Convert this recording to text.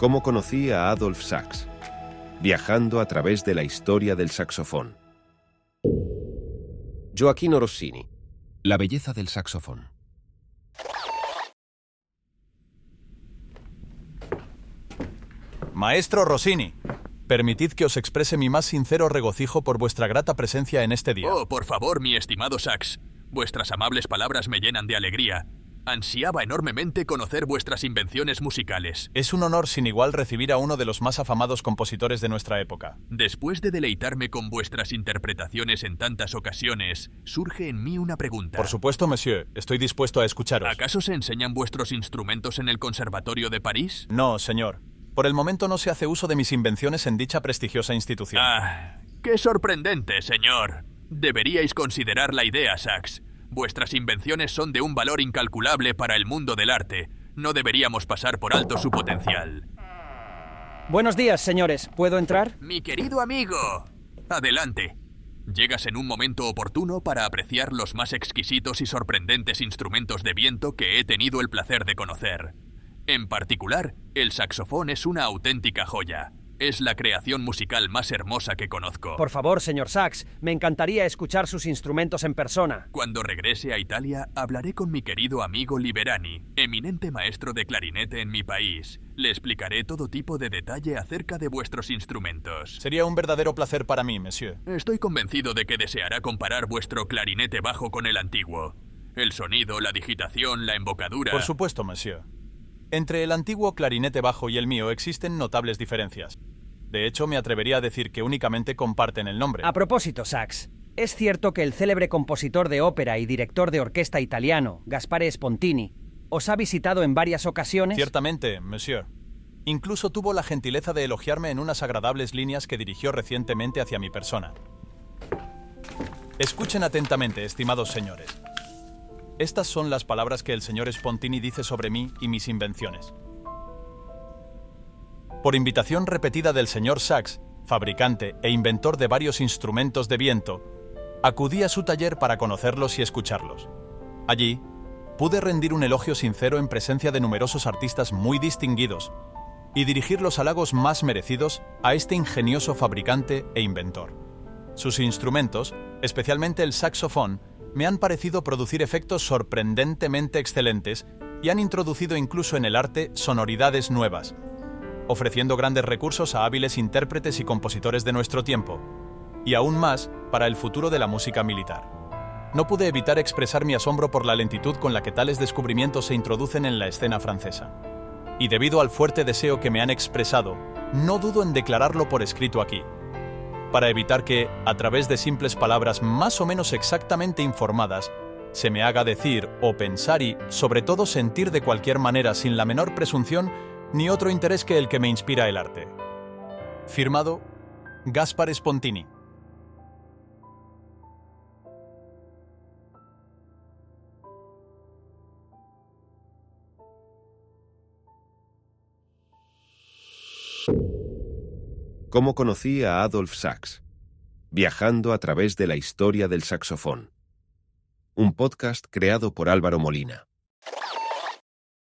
cómo conocí a Adolf Sachs, viajando a través de la historia del saxofón. Joaquino Rossini, La belleza del saxofón. Maestro Rossini, permitid que os exprese mi más sincero regocijo por vuestra grata presencia en este día. Oh, por favor, mi estimado Sax. Vuestras amables palabras me llenan de alegría. Ansiaba enormemente conocer vuestras invenciones musicales. Es un honor sin igual recibir a uno de los más afamados compositores de nuestra época. Después de deleitarme con vuestras interpretaciones en tantas ocasiones, surge en mí una pregunta. Por supuesto, monsieur, estoy dispuesto a escucharos. ¿Acaso se enseñan vuestros instrumentos en el Conservatorio de París? No, señor. Por el momento no se hace uso de mis invenciones en dicha prestigiosa institución. Ah, qué sorprendente, señor. Deberíais considerar la idea, Sax. Vuestras invenciones son de un valor incalculable para el mundo del arte. No deberíamos pasar por alto su potencial. Buenos días, señores. ¿Puedo entrar? Mi querido amigo. Adelante. Llegas en un momento oportuno para apreciar los más exquisitos y sorprendentes instrumentos de viento que he tenido el placer de conocer. En particular, el saxofón es una auténtica joya. Es la creación musical más hermosa que conozco. Por favor, señor Sachs, me encantaría escuchar sus instrumentos en persona. Cuando regrese a Italia, hablaré con mi querido amigo Liberani, eminente maestro de clarinete en mi país. Le explicaré todo tipo de detalle acerca de vuestros instrumentos. Sería un verdadero placer para mí, monsieur. Estoy convencido de que deseará comparar vuestro clarinete bajo con el antiguo. El sonido, la digitación, la embocadura. Por supuesto, monsieur. Entre el antiguo clarinete bajo y el mío existen notables diferencias. De hecho, me atrevería a decir que únicamente comparten el nombre. A propósito, Sax, ¿es cierto que el célebre compositor de ópera y director de orquesta italiano, Gaspare Spontini, os ha visitado en varias ocasiones? Ciertamente, monsieur. Incluso tuvo la gentileza de elogiarme en unas agradables líneas que dirigió recientemente hacia mi persona. Escuchen atentamente, estimados señores. Estas son las palabras que el señor Spontini dice sobre mí y mis invenciones. Por invitación repetida del señor Sachs, fabricante e inventor de varios instrumentos de viento, acudí a su taller para conocerlos y escucharlos. Allí, pude rendir un elogio sincero en presencia de numerosos artistas muy distinguidos y dirigir los halagos más merecidos a este ingenioso fabricante e inventor. Sus instrumentos, especialmente el saxofón, me han parecido producir efectos sorprendentemente excelentes y han introducido incluso en el arte sonoridades nuevas, ofreciendo grandes recursos a hábiles intérpretes y compositores de nuestro tiempo, y aún más para el futuro de la música militar. No pude evitar expresar mi asombro por la lentitud con la que tales descubrimientos se introducen en la escena francesa. Y debido al fuerte deseo que me han expresado, no dudo en declararlo por escrito aquí, para evitar que, a través de simples palabras más o menos exactamente informadas, se me haga decir o pensar y, sobre todo, sentir de cualquier manera sin la menor presunción ni otro interés que el que me inspira el arte. Firmado Gaspar Spontini. ¿Cómo conocí a Adolf Sachs? Viajando a través de la historia del saxofón. Un podcast creado por Álvaro Molina.